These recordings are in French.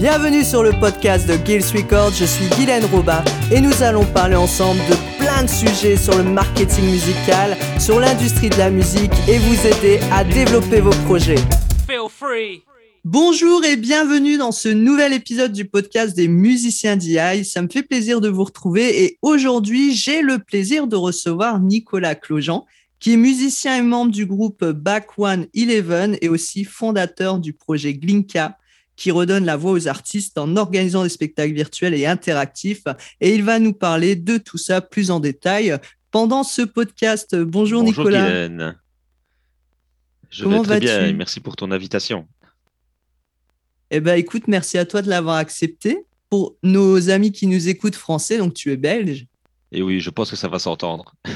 Bienvenue sur le podcast de Gills Records, je suis Guylaine Robin et nous allons parler ensemble de plein de sujets sur le marketing musical, sur l'industrie de la musique et vous aider à développer vos projets. Feel free. Bonjour et bienvenue dans ce nouvel épisode du podcast des musiciens d'IA. Ça me fait plaisir de vous retrouver et aujourd'hui j'ai le plaisir de recevoir Nicolas Clojean qui est musicien et membre du groupe Back One Eleven et aussi fondateur du projet Glinka qui redonne la voix aux artistes en organisant des spectacles virtuels et interactifs. Et il va nous parler de tout ça plus en détail pendant ce podcast. Bonjour, Bonjour Nicolas. Je vais très bien et merci pour ton invitation. Eh ben, écoute, merci à toi de l'avoir accepté. Pour nos amis qui nous écoutent français, donc tu es belge. Et oui, je pense que ça va s'entendre.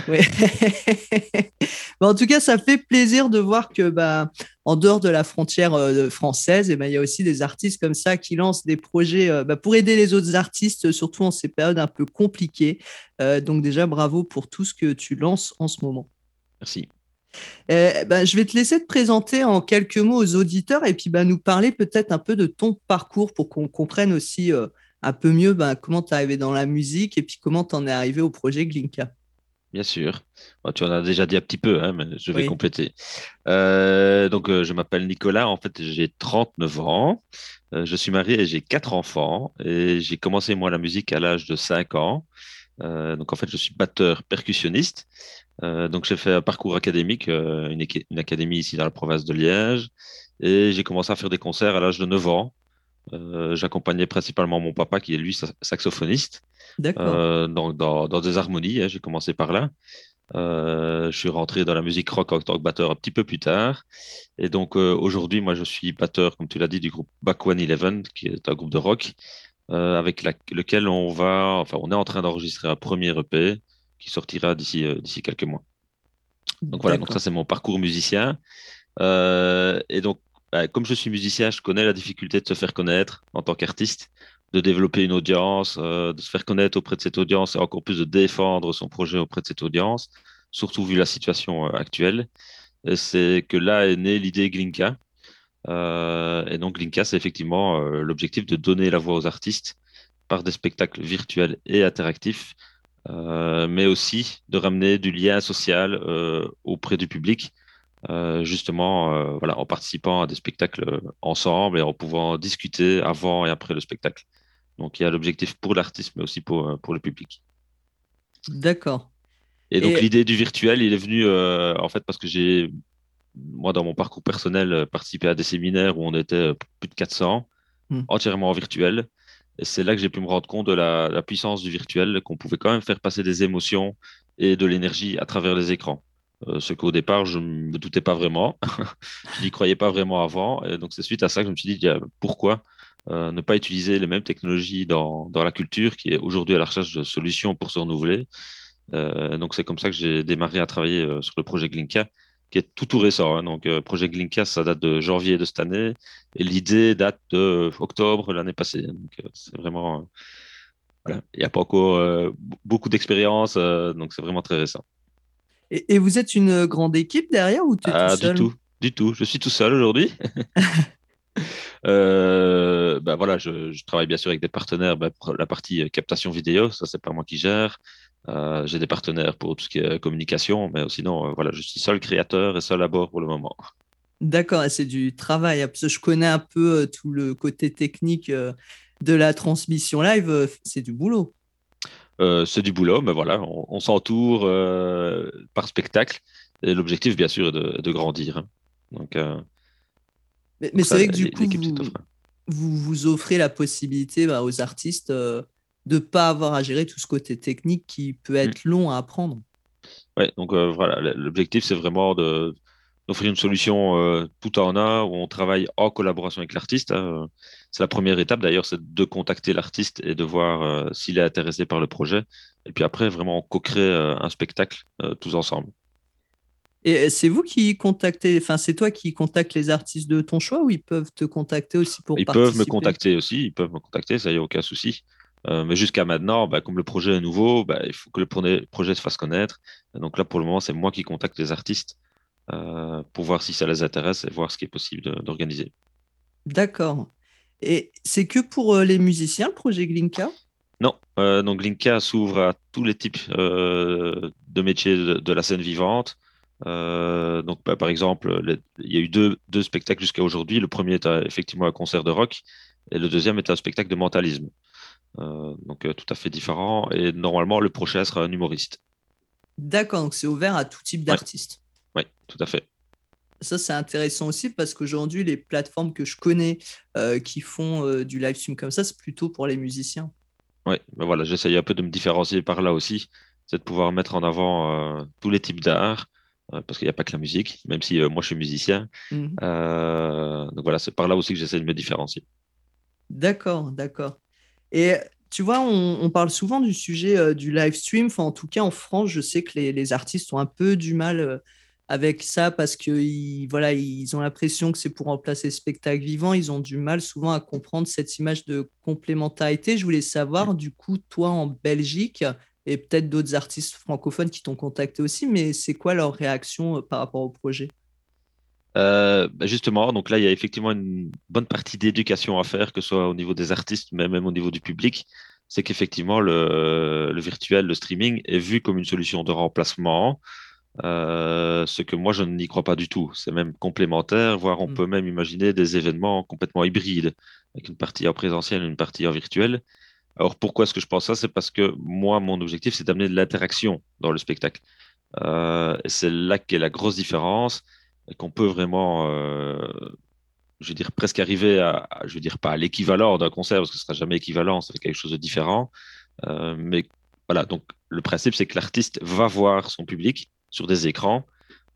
en tout cas, ça fait plaisir de voir que, bah, en dehors de la frontière euh, française, et eh ben, il y a aussi des artistes comme ça qui lancent des projets euh, bah, pour aider les autres artistes, surtout en ces périodes un peu compliquées. Euh, donc déjà, bravo pour tout ce que tu lances en ce moment. Merci. Bah, je vais te laisser te présenter en quelques mots aux auditeurs et puis bah, nous parler peut-être un peu de ton parcours pour qu'on comprenne aussi un peu mieux ben, comment tu es arrivé dans la musique et puis comment tu en es arrivé au projet Glinka. Bien sûr. tu en as déjà dit un petit peu, hein, mais je vais compléter. Euh, donc, euh, je m'appelle Nicolas. En fait, j'ai 39 ans. Euh, je suis marié et j'ai quatre enfants. Et j'ai commencé, moi, la musique à l'âge de 5 ans. donc, en fait, je suis batteur percussionniste. donc, j'ai fait un parcours académique, une, une, académie ici dans la province de Liège. Et j'ai commencé à faire des concerts à l'âge de 9 ans. Euh, j'accompagnais principalement mon papa, qui est lui saxophoniste, euh, dans, dans, des harmonies. Hein, j'ai commencé par là. Euh, je suis rentré dans la musique rock en tant que batteur un petit peu plus tard. Et donc aujourd'hui, moi, je suis batteur, comme tu l'as dit, du groupe Back One Eleven, qui est un groupe de rock, avec lequel on va, enfin, on est en train d'enregistrer un premier EP qui sortira d'ici d'ici quelques mois. Donc voilà, donc ça c'est mon parcours musicien. et donc bah, comme je suis musicien, je connais la difficulté de se faire connaître en tant qu'artiste, de développer une audience, euh, de se faire connaître auprès de cette audience et encore plus de défendre son projet auprès de cette audience, surtout vu la situation euh, actuelle. C'est que là est née l'idée Glinka. Euh, et donc Glinka, c'est effectivement l'objectif de donner la voix aux artistes par des spectacles virtuels et interactifs, mais aussi de ramener du lien social auprès du public euh, justement euh, voilà, en participant à des spectacles ensemble et en pouvant discuter avant et après le spectacle. Donc il y a l'objectif pour l'artiste, mais aussi pour, euh, pour le public. D'accord. Et donc l'idée du virtuel, il est venu en fait parce que j'ai, moi dans mon parcours personnel, participé à des séminaires où on était plus de 400, hmm. entièrement en virtuel. Et c'est là que j'ai pu me rendre compte de la, la puissance du virtuel, qu'on pouvait quand même faire passer des émotions et de l'énergie à travers les écrans. Euh, ce qu'au départ, je ne me doutais pas vraiment. je n'y croyais pas vraiment avant. Et donc, c'est suite à ça que je me suis dit, pourquoi euh, ne pas utiliser les mêmes technologies dans, dans la culture qui est aujourd'hui à la recherche de solutions pour se renouveler. Euh, donc, c'est comme ça que j'ai démarré à travailler sur le projet Glinka, qui est tout tout récent. Hein. Donc, projet Glinka, ça date de janvier de cette année et l'idée date de octobre l'année passée. Donc, c'est vraiment. il n'y a pas encore beaucoup d'expérience, donc c'est vraiment très récent. Et, vous êtes une grande équipe derrière ou tu es tout ah, seul? Du tout, du tout. Je suis tout seul aujourd'hui. euh, bah voilà, je, travaille bien sûr avec des partenaires bah, pour la partie captation vidéo, ça c'est pas moi qui gère. Euh, j'ai des partenaires pour tout ce qui est communication, mais sinon, euh, voilà, je suis seul créateur et seul à bord pour le moment. D'accord, c'est du travail. Parce que je connais un peu euh, tout le côté technique de la transmission live, c'est du boulot. Euh, c'est du boulot, mais voilà, on, s'entoure euh, par spectacle. Et l'objectif, bien sûr, est de, grandir. Hein. Donc, euh, mais, c'est vrai que du coup, vous, vous, offrez la possibilité bah, aux artistes de ne pas avoir à gérer tout ce côté technique qui peut être mmh. long à apprendre. Ouais, donc voilà, l'objectif, c'est vraiment de, d'offrir une solution euh, tout en un où on travaille en collaboration avec l'artiste. Hein. C'est la première étape d'ailleurs, c'est de contacter l'artiste et de voir euh, s'il est intéressé par le projet. Et puis après, vraiment co-créer euh, un spectacle tous ensemble. Et c'est vous qui contactez, enfin c'est toi qui contactes les artistes de ton choix ou ils peuvent te contacter aussi pour Ils peuvent me contacter aussi, ils peuvent me contacter, ça y a aucun souci. mais jusqu'à maintenant, bah, comme le projet est nouveau, bah, il faut que le projet se fasse connaître. donc là, pour le moment, c'est moi qui contacte les artistes euh, pour voir si ça les intéresse et voir ce qui est possible d'organiser. D'accord. Et c'est que pour les musiciens, le projet Glinka? Non, donc Glinka s'ouvre à tous les types de métiers de, la scène vivante. donc, bah, par exemple, il y a eu deux, deux spectacles jusqu'à aujourd'hui. Le premier est effectivement un concert de rock et le deuxième est un spectacle de mentalisme. Euh, donc euh, tout à fait différent. Et normalement, le prochain sera un humoriste. D'accord, donc c'est ouvert à tout type d'artistes. Tout à fait. Ça, c'est intéressant aussi parce qu'aujourd'hui, les plateformes que je connais euh, qui font du live stream comme ça, c'est plutôt pour les musiciens. Oui, ben voilà, j'essaye un peu de me différencier par là aussi. C'est de pouvoir mettre en avant tous les types d'art parce qu'il n'y a pas que la musique, même si moi je suis musicien. Mmh. donc voilà, c'est par là aussi que j'essaie de me différencier. D'accord, d'accord. Et tu vois, on, parle souvent du sujet euh, du live stream. en tout cas, en France, je sais que les, artistes ont un peu du mal euh, avec ça parce qu'ils voilà, ils ont l'impression que c'est pour remplacer le spectacle vivant. Ils ont du mal souvent à comprendre cette image de complémentarité. Je voulais savoir, du coup, toi en Belgique et peut-être d'autres artistes francophones qui t'ont contacté aussi, mais c'est quoi leur réaction euh, par rapport au projet? Euh, bah, justement, donc là, il y a effectivement une bonne partie d'éducation à faire, que ce soit au niveau des artistes, mais même au niveau du public. C'est qu'effectivement, le, virtuel, le streaming est vu comme une solution de remplacement, euh, ce que moi, je n'y crois pas du tout. C'est même complémentaire, voire on mm. peut même imaginer des événements complètement hybrides, avec une partie en présentiel et une partie en virtuel. Alors pourquoi est-ce que je pense ça? C'est parce que moi, mon objectif, c'est d'amener de l'interaction dans le spectacle. Euh, c'est là qu'est la grosse différence qu'on peut vraiment, euh, je veux dire, presque arriver à, je veux dire, pas à l'équivalent d'un concert, parce que ce sera jamais équivalent, c'est quelque chose de différent. Euh, mais voilà, donc le principe, c'est que l'artiste va voir son public sur des écrans.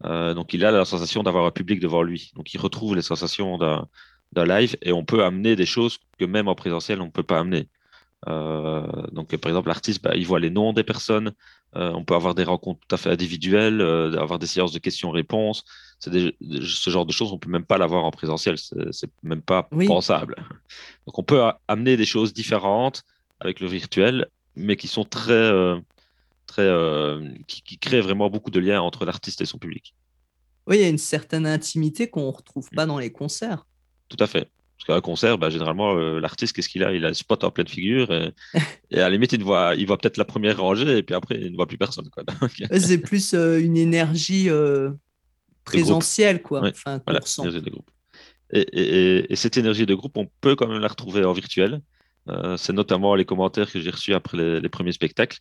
Euh, donc il a la sensation d'avoir un public devant lui. Donc il retrouve les sensations d'un live et on peut amener des choses que même en présentiel, on ne peut pas amener. donc, par exemple, l'artiste, bah, il voit les noms des personnes. on peut avoir des rencontres tout à fait individuelles, avoir des séances de questions-réponses c'est ce genre de choses, on peut même pas l'avoir en présentiel, c'est même pas pensable. Donc on peut amener des choses différentes avec le virtuel, mais qui sont très, euh, très, euh, qui, créent vraiment beaucoup de liens entre l'artiste et son public. Oui, il y a une certaine intimité qu'on retrouve pas dans les concerts. Tout à fait. Parce qu'à un concert, bah, généralement, euh, l'artiste, qu'est-ce qu'il a? Il a le spot en pleine figure. Et, à la limite, il voit, il voit peut-être la première rangée et puis après, il ne voit plus personne. C'est plus une énergie présentiel, quoi. enfin, voilà, de groupe. Et, cette énergie de groupe, on peut quand même la retrouver en virtuel. Euh, c'est notamment les commentaires que j'ai reçus après les, premiers spectacles.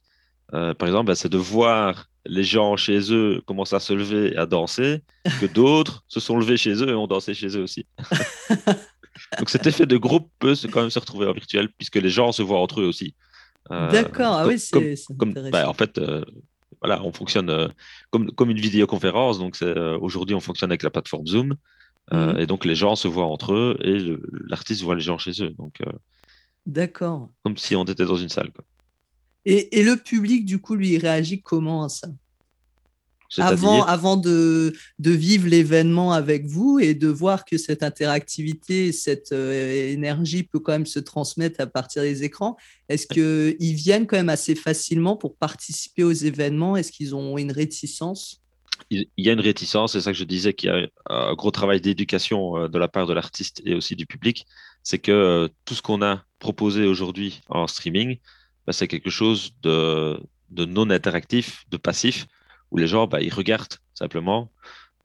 Euh, par exemple, bah, c'est de voir les gens chez eux commencer à se lever et à danser, que d'autres se sont levés chez eux et ont dansé chez eux aussi. Donc cet effet de groupe peut quand même se retrouver en virtuel, puisque les gens se voient entre eux aussi. Euh, D'accord, ah oui, c'est bah, En fait, voilà, on fonctionne euh, comme, comme une vidéoconférence. Donc, euh, aujourd'hui, on fonctionne avec la plateforme Zoom. Euh, mhm. Et donc, les gens se voient entre eux et l'artiste voit les gens chez eux. Donc, D'accord. Comme si on était dans une salle. Quoi. Et, et, le public, du coup, lui, réagit comment à ça? Avant, avant de, de vivre l'événement avec vous et de voir que cette interactivité, cette euh, énergie peut quand même se transmettre à partir des écrans, est-ce qu'ils viennent quand même assez facilement pour participer aux événements? Est-ce qu'ils ont une réticence? Il y a une réticence, c'est ça que je disais, qu'il y a un gros travail d'éducation euh, de la part de l'artiste et aussi du public. C'est que euh, tout ce qu'on a proposé aujourd'hui en streaming, bah, c'est quelque chose de, de non interactif, de passif, où les gens, bah, ils regardent simplement.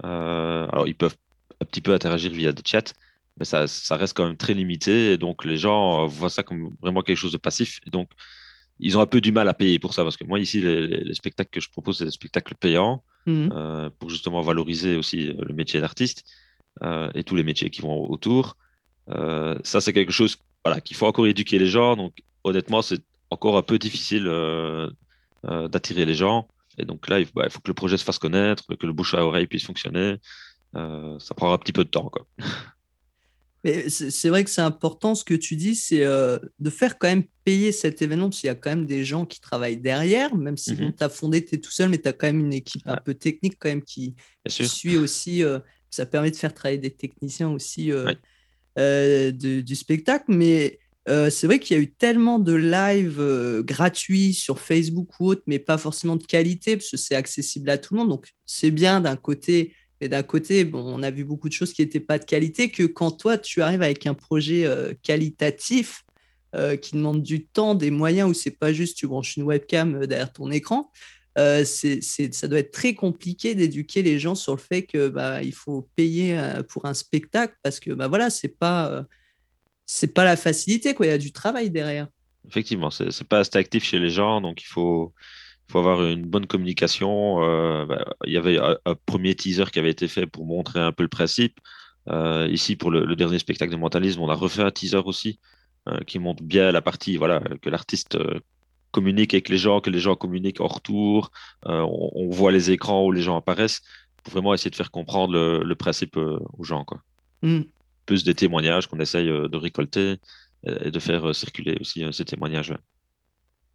Euh, alors, ils peuvent un petit peu interagir via des chats, mais ça, ça reste quand même très limité. Et donc, les gens voient ça comme vraiment quelque chose de passif. Et donc, ils ont un peu du mal à payer pour ça. Parce que moi, ici, les, spectacles que je propose, c'est des spectacles payants mmh. euh, pour justement valoriser aussi euh, le métier d'artiste et tous les métiers qui vont autour. ça, c'est quelque chose voilà, qu'il faut encore éduquer les gens. Donc, honnêtement, c'est encore un peu difficile d'attirer les gens. Et donc là, bah, il faut, que le projet se fasse connaître, que le bouche à oreille puisse fonctionner. Euh, ça prendra un petit peu de temps. Quoi. Mais c'est vrai que c'est important ce que tu dis, c'est euh, de faire quand même payer cet événement, parce qu'il y a quand même des gens qui travaillent derrière, même si mm-hmm. tu as fondé, tu es tout seul, mais tu as quand même une équipe un peu technique quand même qui, suit aussi. Euh, ça permet de faire travailler des techniciens aussi du spectacle. Mais euh, c'est vrai qu'il y a eu tellement de lives euh, gratuits sur Facebook ou autre, mais pas forcément de qualité, parce que c'est accessible à tout le monde. Donc, c'est bien d'un côté, Mais d'un côté, bon, on a vu beaucoup de choses qui n'étaient pas de qualité, que quand toi, tu arrives avec un projet qualitatif, qui demande du temps, des moyens, où c'est pas juste tu branches une webcam derrière ton écran, euh, ça doit être très compliqué d'éduquer les gens sur le fait que bah, faut payer euh, pour un spectacle parce que bah, voilà, c'est pas euh, c'est pas la facilité quoi. Il y a du travail derrière. Effectivement, c'est pas assez actif chez les gens, donc il faut faut avoir une bonne communication. Bah, il y avait un, premier teaser qui avait été fait pour montrer un peu le principe. ici, pour le, le, dernier spectacle de mentalisme, on a refait un teaser aussi qui montre bien la partie voilà, que l'artiste communique avec les gens, que les gens communiquent en retour. Euh, on, voit les écrans où les gens apparaissent pour vraiment essayer de faire comprendre le, principe euh, aux gens. Quoi. Mm. Plus des témoignages qu'on essaye euh, de récolter et de faire circuler aussi ces témoignages.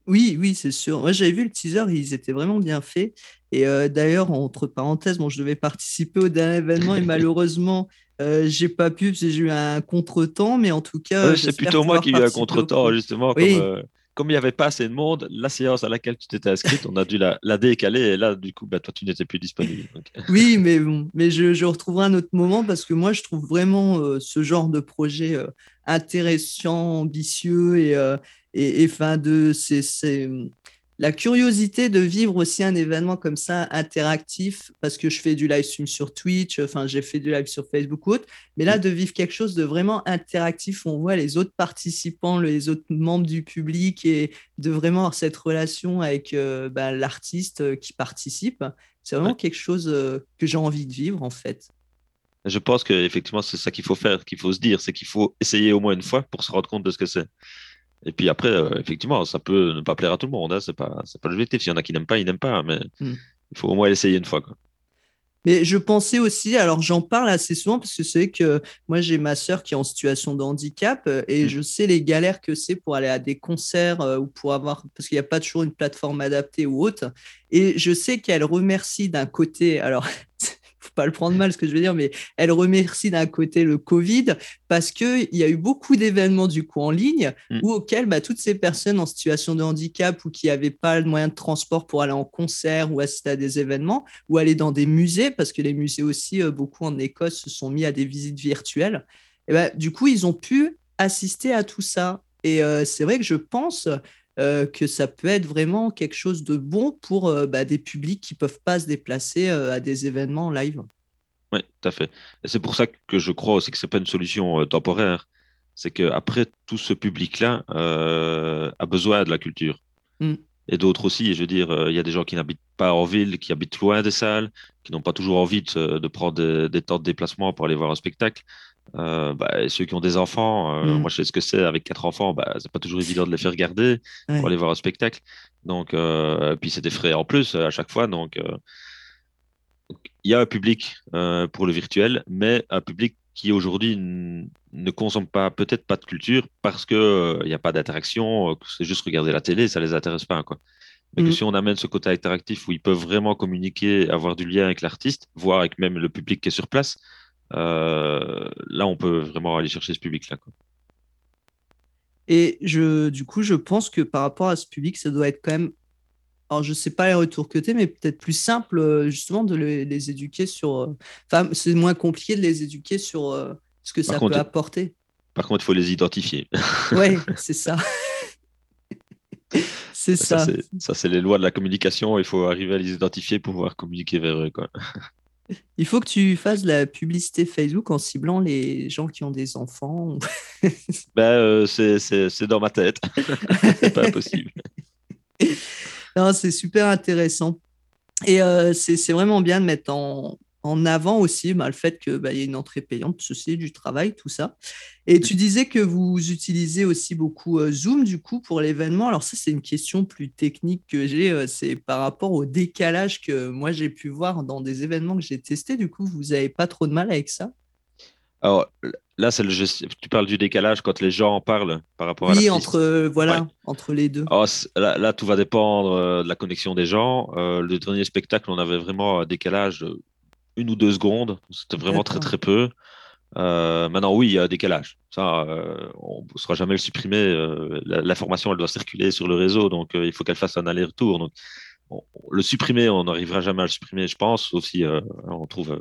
Oui, oui, c'est sûr. Moi, j'avais vu le teaser, ils étaient vraiment bien faits. Et d'ailleurs, entre parenthèses, bon, je devais participer au dernier événement et malheureusement, euh, j'ai pas pu parce que j'ai eu un contretemps, mais en tout cas. c'est plutôt moi qui ai eu un contretemps, justement. Comme, comme il n'y avait pas assez de monde, la séance à laquelle tu t'étais inscrite, on a dû la, décaler et là, du coup, bah, toi, tu n'étais plus disponible. oui, mais mais je, je, retrouverai un autre moment parce que moi, je trouve vraiment euh, ce genre de projet euh, intéressant, ambitieux et, euh, et, et fin de c'est la curiosité de vivre aussi un événement comme ça interactif, parce que je fais du live stream sur Twitch, enfin j'ai fait du live sur Facebook ou autre, mais là de vivre quelque chose de vraiment interactif, on voit les autres participants, les autres membres du public et de vraiment avoir cette relation avec euh, bah, l'artiste euh, qui participe, c'est vraiment quelque chose euh, que j'ai envie de vivre en fait. Je pense qu'effectivement c'est ça qu'il faut faire, qu'il faut se dire, c'est qu'il faut essayer au moins une fois pour se rendre compte de ce que c'est. Et puis après, euh, effectivement, ça peut ne pas plaire à tout le monde. Hein, c'est pas, c'est pas l'objectif. S'il y en a qui n'aiment pas, ils n'aiment pas. Mais hmm. il faut au moins l'essayer une fois. Quoi. Mais je pensais aussi, alors j'en parle assez souvent parce que c'est que moi j'ai ma sœur qui est en situation de handicap euh, et hmm. je sais les galères que c'est pour aller à des concerts euh, ou pour avoir, parce qu'il n'y a pas toujours une plateforme adaptée ou autre. Et je sais qu'elle remercie d'un côté, alors pas le prendre mal ce que je veux dire, mais elle remercie d'un côté le Covid parce qu'il y a eu beaucoup d'événements du coup en ligne mm. où auxquels bah, toutes ces personnes en situation de handicap ou qui n'avaient pas le moyen de transport pour aller en concert ou assister à des événements ou aller dans des musées, parce que les musées aussi, euh, beaucoup en Écosse, se sont mis à des visites virtuelles. Et bah, du coup, ils ont pu assister à tout ça. Et euh, c'est vrai que je pense euh, que ça peut être vraiment quelque chose de bon pour euh, bah, des publics qui ne peuvent pas se déplacer euh, à des événements live. Oui, tout à fait. Et c'est pour ça que je crois aussi que ce n'est pas une solution temporaire. C'est qu'après, tout ce public-là a besoin de la culture. Mm. Et d'autres aussi. Je veux dire, il y a des gens qui n'habitent pas en ville, qui habitent loin des salles, qui n'ont pas toujours envie de, prendre des, temps de déplacement pour aller voir un spectacle. Euh, bah, ceux qui ont des enfants, euh, mm. moi je sais ce que c'est avec quatre enfants, bah, c'est pas toujours évident de les faire garder pour aller voir un spectacle. Donc, euh, puis c'est des frais en plus à chaque fois. Donc, il y a un public pour le virtuel, mais un public qui aujourd'hui ne consomme pas peut-être pas de culture parce qu'il n'y a pas d'interaction, c'est juste regarder la télé, ça les intéresse pas. Quoi. Mais que mm. si on amène ce côté interactif où ils peuvent vraiment communiquer, avoir du lien avec l'artiste, voire avec même le public qui est sur place, euh, là, on peut vraiment aller chercher ce public-là. Et je, du coup, je pense que par rapport à ce public, ça doit être quand même. Alors, je ne sais pas les retours que tu mais peut-être plus simple, euh, justement, de les, éduquer sur. Euh, enfin, c'est moins compliqué de les éduquer sur ce que ça peut apporter. Par contre, il faut les identifier. oui, c'est ça. c'est ça. Ça, c'est les lois de la communication. Il faut arriver à les identifier pour pouvoir communiquer vers eux. Quoi. Il faut que tu fasses la publicité Facebook en ciblant les gens qui ont des enfants. ben, euh, c'est dans ma tête. c'est pas possible. C'est super intéressant. Et euh, c'est vraiment bien de mettre en, en avant aussi bah, le fait qu'il bah, y ait une entrée payante, ceci, du travail, tout ça. Et tu disais que vous utilisez aussi beaucoup euh, Zoom, du coup, pour l'événement. Alors ça, c'est une question plus technique que j'ai. Euh, c'est par rapport au décalage que moi, j'ai pu voir dans des événements que j'ai testés. Du coup, vous n'avez pas trop de mal avec ça? Alors là, c'est le tu parles du décalage quand les gens en parlent par rapport à Oui, entre, voilà, entre les deux. là, tout va dépendre euh, de la connexion des gens. le dernier spectacle, on avait vraiment un décalage une ou deux secondes. C'était vraiment très très peu. Euh, maintenant, oui, il y a un décalage. Ça, euh, on ne saura jamais le supprimer. Euh, l'information, elle doit circuler sur le réseau, donc il faut qu'elle fasse un aller-retour. Donc, le supprimer, on n'arrivera jamais à le supprimer, je pense, sauf si on trouve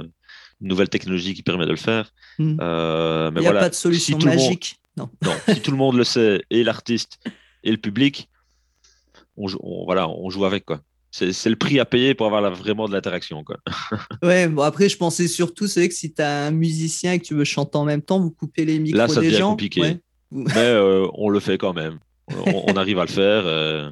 nouvelle technologie qui permet de le faire. Hmm. Euh, mais Il n'y a pas de solution magique. non. si tout le monde le sait, et l'artiste et le public, on, voilà, on joue avec. quoi. C'est le prix à payer pour avoir vraiment de l'interaction. quoi. ouais, bon après, je pensais surtout, c'est que si tu as un musicien et que tu veux chanter en même temps, vous coupez les micros Là, ça des devient gens. compliqué. Mais euh, on le fait quand même. On, arrive à le faire. Euh.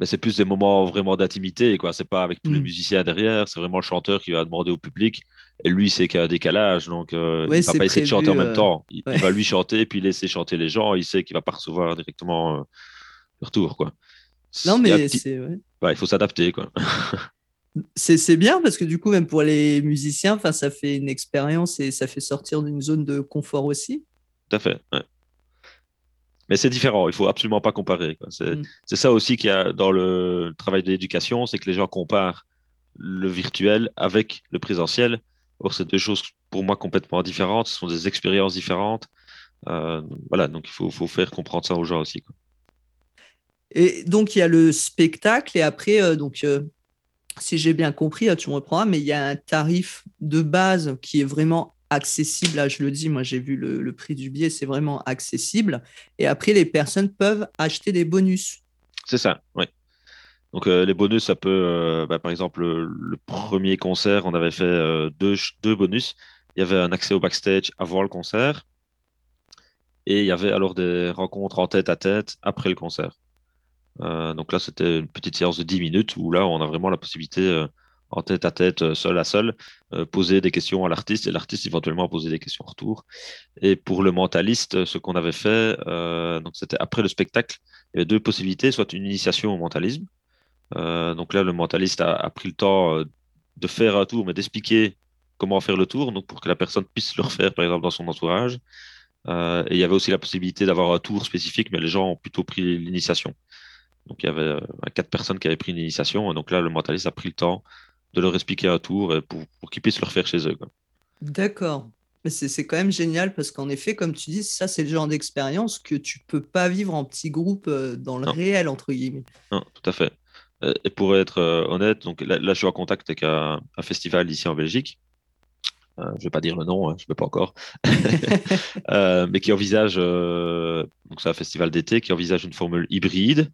Mais c'est plus des moments vraiment d'intimité. quoi. C'est pas avec tous les mm. musiciens derrière. C'est vraiment le chanteur qui va demander au public. Et lui, c'est qu'il y a un décalage. Donc, euh, il ne va pas essayer de chanter en même temps. Il, va lui chanter, puis laisser chanter les gens. Il sait qu'il va pas recevoir directement le retour. Quoi. Non, mais c'est. il faut s'adapter. quoi. c'est bien parce que du coup, même pour les musiciens, ça fait une expérience et ça fait sortir d'une zone de confort aussi. Tout à fait. Mais c'est différent, il faut absolument pas comparer. Mm. C'est ça aussi qu'il y a dans le travail de l'éducation, c'est que les gens comparent le virtuel avec le présentiel. Or, c'est deux choses pour moi complètement différentes, ce sont des expériences différentes. Euh, voilà, donc il faut, faut, faire comprendre ça aux gens aussi. Et donc, il y a le spectacle, et après, euh, donc, euh, si j'ai bien compris, tu me reprendras, mais il y a un tarif de base qui est vraiment accessible. Là, je le dis, moi, j'ai vu le, prix du billet, c'est vraiment accessible. Et après, les personnes peuvent acheter des bonus. C'est ça, oui. Donc, euh, les bonus, ça peut, bah, par exemple, le, premier concert, on avait fait deux, deux bonus. Il y avait un accès au backstage avant le concert. Et il y avait alors des rencontres en tête à tête après le concert. Euh, donc là, c'était une petite séance de 10 minutes où là, on a vraiment la possibilité, euh, en tête à tête, euh, seul à seul, poser des questions à l'artiste et l'artiste éventuellement poser des questions en retour. Et pour le mentaliste, ce qu'on avait fait, donc c'était après le spectacle, il y avait deux possibilités, soit une initiation au mentalisme. donc là, le mentaliste a, pris le temps de faire un tour, mais d'expliquer comment faire le tour, donc pour que la personne puisse le refaire, par exemple, dans son entourage. et il y avait aussi la possibilité d'avoir un tour spécifique, mais les gens ont plutôt pris l'initiation. Donc il y avait euh, quatre personnes qui avaient pris une initiation. Et donc là, le mentaliste a pris le temps de leur expliquer à tour pour, pour qu'ils puissent le refaire chez eux. D'accord. Mais c'est quand même génial parce qu'en effet, comme tu dis, ça, c'est le genre d'expérience que tu peux pas vivre en petit groupe euh, dans le réel, entre guillemets. Non, tout à fait. Euh, et pour être honnête, donc là, je suis en contact avec un, festival ici en Belgique. je ne vais pas dire le nom, hein, je ne peux pas encore, mais qui envisage, donc c'est un festival d'été qui envisage une formule hybride,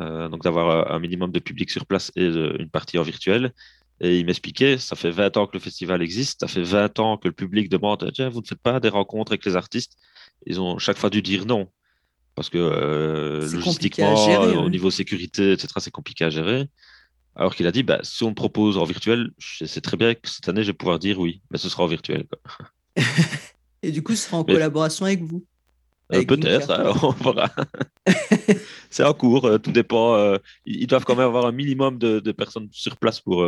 donc d'avoir un minimum de public sur place et une partie en virtuel. Et il m'expliquait, ça fait 20 ans que le festival existe, ça fait 20 ans que le public demande, tiens, vous ne faites pas des rencontres avec les artistes? Ils ont chaque fois dû dire non, parce que euh, logistiquement, au niveau sécurité, etc., c'est compliqué à gérer. Alors qu'il a dit, bah, si on me propose en virtuel, c'est très bien que cette année, je vais pouvoir dire oui, mais ce sera en virtuel. et du coup, ce sera en collaboration avec vous euh, peut-être, hein, on verra. c'est en cours, euh, tout dépend. Euh, ils doivent quand même avoir un minimum de, personnes sur place pour,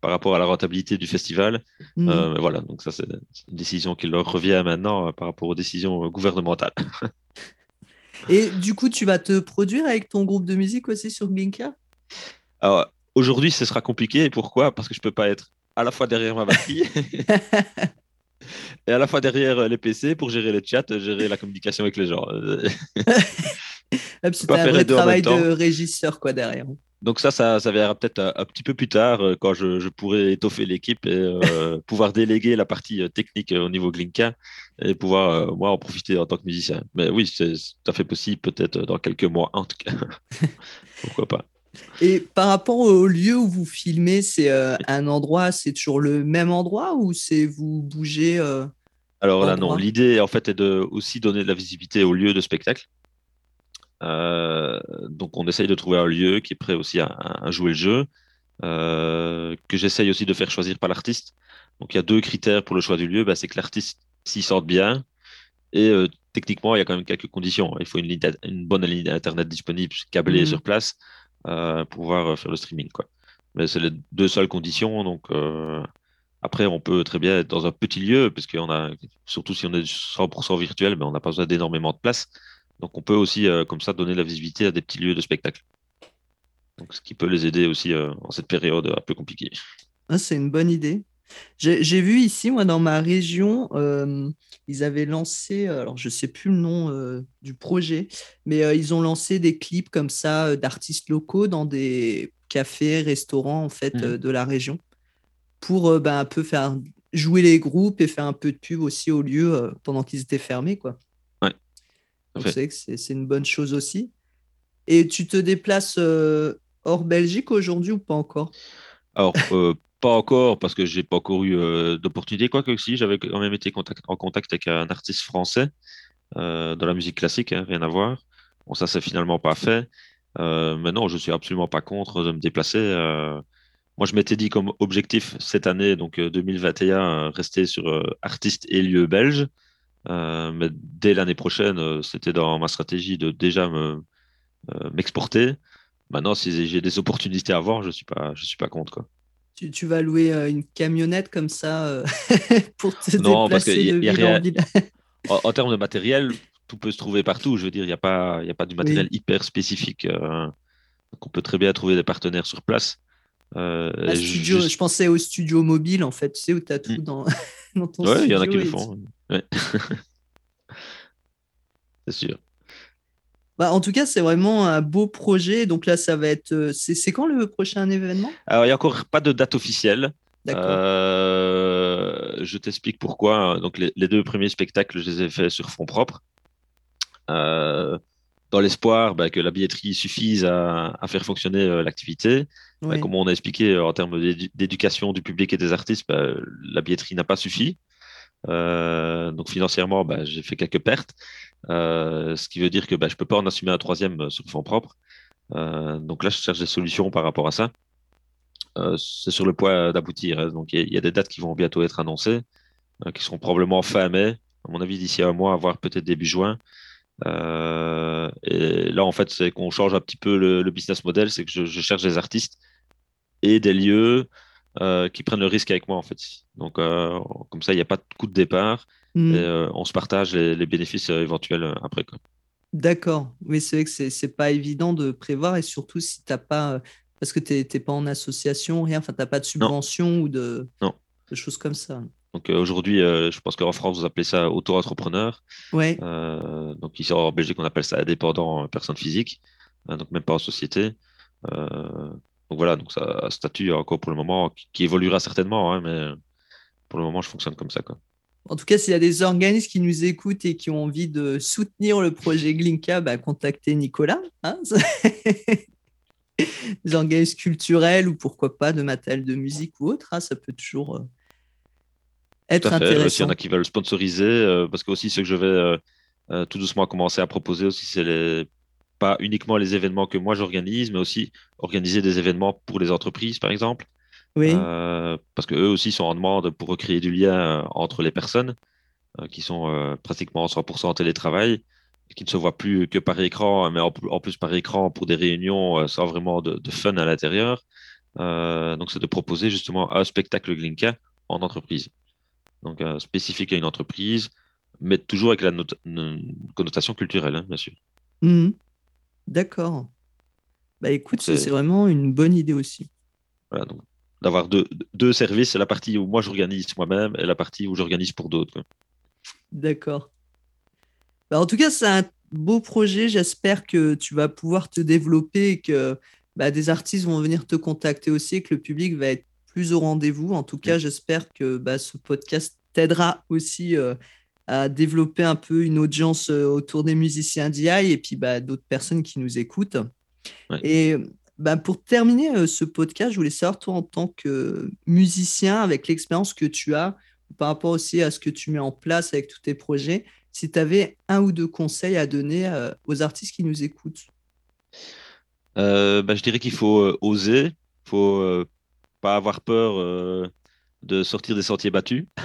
par rapport à la rentabilité du festival. Mm. voilà, donc ça, c'est une décision qui leur revient maintenant par rapport aux décisions gouvernementales. Et du coup, tu vas te produire avec ton groupe de musique aussi sur Blinka Alors, aujourd'hui, ce sera compliqué. Pourquoi? Parce que je ne peux pas être à la fois derrière ma batterie et à la fois derrière euh, les PC pour gérer les chats, euh, gérer la communication avec les gens. c'est un vrai travail de régisseur quoi derrière. Donc ça, ça, ça verra peut-être un, petit peu plus tard euh, quand je, je pourrai étoffer l'équipe et pouvoir déléguer la partie technique au niveau Glinka et pouvoir moi en profiter en tant que musicien. Mais oui, c'est tout à fait possible, peut-être dans quelques mois en tout cas. Pourquoi pas. Et par rapport au lieu où vous filmez, c'est euh, un endroit, c'est toujours le même endroit ou c'est vous bougez euh, Alors là, non. L'idée, en fait, est de aussi donner de la visibilité au lieu de spectacle. Euh, donc, on essaye de trouver un lieu qui est prêt aussi à, jouer le jeu, que j'essaye aussi de faire choisir par l'artiste. Donc, il y a deux critères pour le choix du lieu. Bah, c'est que l'artiste s'y sorte bien et techniquement, il y a quand même quelques conditions. Il faut une, une bonne ligne Internet disponible, câblée mmh. sur place. Euh, pouvoir euh, faire le streaming. Quoi. Mais c'est les deux seules conditions. Donc, euh, après, on peut très bien être dans un petit lieu, parce surtout si on est 100% virtuel, mais on n'a pas besoin d'énormément de place. Donc, on peut aussi, comme ça, donner la visibilité à des petits lieux de spectacle. Donc, ce qui peut les aider aussi en cette période un peu compliquée. Ah, c'est une bonne idée. J'ai vu ici, moi, dans ma région, euh, ils avaient lancé, euh, alors je ne sais plus le nom euh, du projet, mais ils ont lancé des clips comme ça d'artistes locaux dans des cafés, restaurants, en fait, mmh. de la région pour bah, un peu faire jouer les groupes et faire un peu de pub aussi au lieu pendant qu'ils étaient fermés. Quoi. Ouais. Donc, c'est que c'est une bonne chose aussi. Et tu te déplaces hors Belgique aujourd'hui ou pas encore? Alors, pas encore parce que j'ai pas encore eu d'opportunité. Quoique si, j'avais quand même été en contact avec un artiste français dans la musique classique, hein, rien à voir. Bon, ça, c'est finalement pas fait. Euh, maintenant, je suis absolument pas contre de me déplacer. Euh, moi, je m'étais dit comme objectif cette année, donc 2021, euh, rester sur artistes et lieux belges. mais dès l'année prochaine, c'était dans ma stratégie de déjà m'exporter. Maintenant, si j'ai des opportunités à voir, je suis pas, je suis pas contre quoi. Tu, tu, vas louer une camionnette comme ça pour te non, déplacer parce de ville en ville. en, termes de matériel, tout peut se trouver partout. Je veux dire, il n'y a, pas, a pas du matériel hyper spécifique. Euh, on peut très bien trouver des partenaires sur place. Euh, je pensais au studio mobile, en fait, tu sais, où tu as tout mm. dans, dans ton ouais, il y en a qui le font. c'est sûr. Bah, en tout cas, c'est vraiment un beau projet. Donc là, ça va être. Euh, c'est quand le prochain événement? Alors, il n'y a encore pas de date officielle. Euh, je t'explique pourquoi. Donc, les, les, deux premiers spectacles, je les ai faits sur fonds propres. Euh, dans l'espoir bah, que la billetterie suffise à, faire fonctionner euh, l'activité. Bah, comme on a expliqué en termes d'éducation du public et des artistes, bah, la billetterie n'a pas suffi. Donc financièrement, j'ai fait quelques pertes, ce qui veut dire que je ne peux pas en assumer un troisième sur fonds propres. donc là, je cherche des solutions par rapport à ça. c'est sur le point d'aboutir. Hein. Donc il y, a des dates qui vont bientôt être annoncées, qui seront probablement fin mai, à mon avis d'ici un mois, voire peut-être début juin. Euh, et là, en fait, c'est qu'on change un petit peu le, business model, c'est que je, cherche des artistes et des lieux euh, qui prennent le risque avec moi, en fait. Donc, euh, comme ça, il n'y a pas de coût de départ mm. et on se partage les, bénéfices éventuels après. D'accord, mais c'est vrai que c'est pas évident de prévoir et surtout si tu n'as pas, parce que tu n'es pas en association, rien, enfin, tu n'as pas de subvention ou de, de choses comme ça. Donc euh, aujourd'hui, euh, je pense qu'en France, vous appelez ça auto-entrepreneur. Ouais. Euh, donc ici en Belgique, on appelle ça indépendant personne physique, donc même pas en société. Donc voilà, donc ça statut encore pour le moment qui, évoluera certainement, hein, mais pour le moment, je fonctionne comme ça. Quoi. En tout cas, s'il y a des organismes qui nous écoutent et qui ont envie de soutenir le projet Glinka, bah, contactez Nicolas. Hein des organismes culturels ou pourquoi pas de matériel de musique ou autre, hein, ça peut toujours être intéressant. S'il y en a qui veulent sponsoriser, euh, parce que aussi ce que je vais euh, euh, tout doucement commencer à proposer aussi, c'est les... pas uniquement les événements que moi j'organise, mais aussi organiser des événements pour les entreprises, par exemple. Oui. parce qu'eux aussi sont en demande pour recréer du lien entre les personnes qui sont pratiquement 100% en télétravail, qui ne se voient plus que par écran, mais en, plus par écran pour des réunions sans vraiment de, de fun à l'intérieur. donc, c'est de proposer justement un spectacle Glinka en entreprise donc euh, spécifique à une entreprise, mais toujours avec la connotation culturelle, hein, bien sûr. Mmh. D'accord. Bah écoute, c'est vraiment une bonne idée aussi. Voilà, donc d'avoir deux, deux, services, la partie où moi j'organise moi-même et la partie où j'organise pour d'autres. D'accord. Bah, en tout cas, c'est un beau projet. J'espère que tu vas pouvoir te développer et que bah, des artistes vont venir te contacter aussi et que le public va être plus au rendez-vous. En tout cas, j'espère que bah, ce podcast t'aidera aussi euh, à développer un peu une audience euh, autour des musiciens d'IA et puis bah, d'autres personnes qui nous écoutent. Et bah, pour terminer euh, ce podcast, je voulais savoir, toi, en tant que musicien, avec l'expérience que tu as, par rapport aussi à ce que tu mets en place avec tous tes projets, si tu avais un ou deux conseils à donner aux artistes qui nous écoutent? je dirais qu'il faut oser, il faut pas avoir peur euh, de sortir des sentiers battus euh,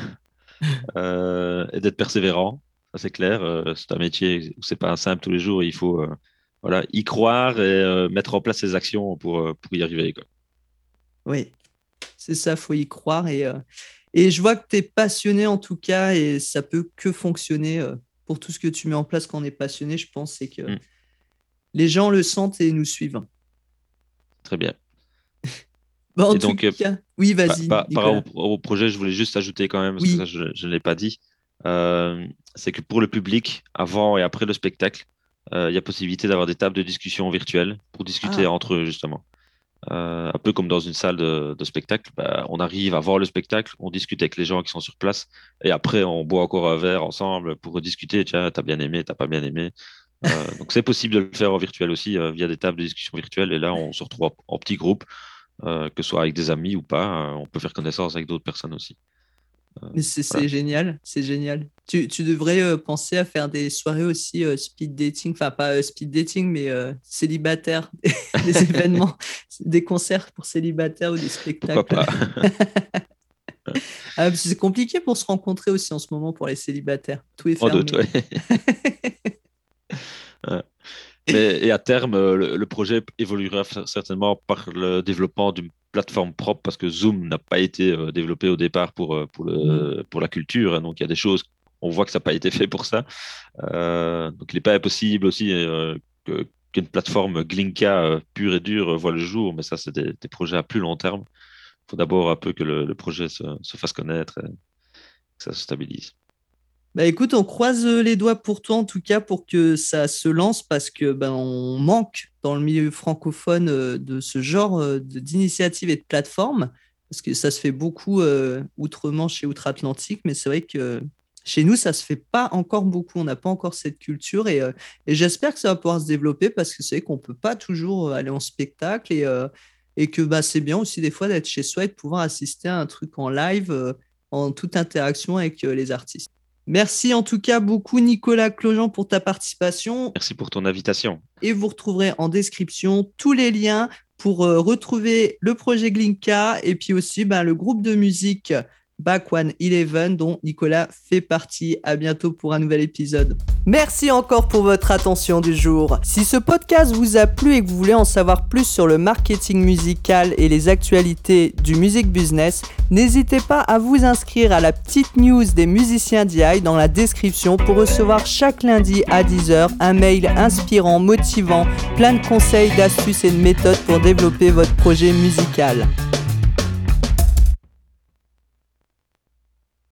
et d'être persévérant. Ça, c'est clair. Euh, c'est un métier où c'est pas simple tous les jours. Il faut voilà, y croire et mettre en place ses actions pour, pour y arriver. Quoi. Oui, c'est ça, faut y croire. Et, et je vois que tu es passionné en tout cas, et ça peut que fonctionner pour tout ce que tu mets en place quand on est passionné, je pense, c'est que mm. les gens le sentent et nous suivent. Très bien. Bah, donc, euh, oui, vas-y. Par, rapport au, projet, je voulais juste ajouter quand même, parce que ça, je ne l'ai pas dit, euh, c'est que pour le public, avant et après le spectacle, euh, il y a possibilité d'avoir des tables de discussion virtuelles pour discuter ah. entre eux, justement. un peu comme dans une salle de, spectacle. Bah, on arrive à voir le spectacle, on discute avec les gens qui sont sur place, et après, on boit encore un verre ensemble pour rediscuter. Tiens, t'as bien aimé, t'as pas bien aimé. donc, c'est possible de le faire en virtuel aussi, via des tables de discussion virtuelles. Et là, on se retrouve en petits groupes, que ce soit avec des amis ou pas. on peut faire connaissance avec d'autres personnes aussi. Mais c'est génial, c'est génial. Tu, tu devrais euh, penser à faire des soirées aussi euh, speed dating, enfin pas euh, speed dating, mais célibataire, des événements, des concerts pour célibataires ou des spectacles. ah, c'est compliqué pour se rencontrer aussi en ce moment pour les célibataires. Tout est fermé. Doute, et à terme, le, le, projet évoluera certainement par le développement d'une plateforme propre parce que Zoom n'a pas été euh, développé au départ pour, euh, pour, le, mm. pour la culture. Hein. donc il y a des choses, on voit que ça n'a pas été fait pour ça. Euh, donc il n'est pas impossible aussi qu'une plateforme Glinka pure et dure voit le jour, mais ça, c'est des, projets à plus long terme. Il faut d'abord un peu que le, projet se, se, fasse connaître et que ça se stabilise. Bah écoute, on croise les doigts pour toi en tout cas pour que ça se lance parce que ben on manque dans le milieu francophone euh, de ce genre euh, d'initiatives et de plateformes parce que ça se fait beaucoup euh, et outre-Atlantique, mais c'est vrai que chez nous ça se fait pas encore beaucoup. On n'a pas encore cette culture et, et j'espère que ça va pouvoir se développer parce que c'est vrai qu'on peut pas toujours aller en spectacle et et que bah, c'est bien aussi des fois d'être chez soi et de pouvoir assister à un truc en live en toute interaction avec les artistes. Merci en tout cas beaucoup Nicolas Clojan pour ta participation. Merci pour ton invitation. Et vous retrouverez en description tous les liens pour euh, retrouver le projet Glinka et puis aussi ben, le groupe de musique Back One Eleven dont Nicolas fait partie. À bientôt pour un nouvel épisode. Merci encore pour votre attention du jour. Si ce podcast vous a plu et que vous voulez en savoir plus sur le marketing musical et les actualités du music business, n'hésitez pas à vous inscrire à la petite news des musiciens DI dans la description pour recevoir chaque lundi à 10h un mail inspirant, motivant, plein de conseils, d'astuces et de méthodes pour développer votre projet musical.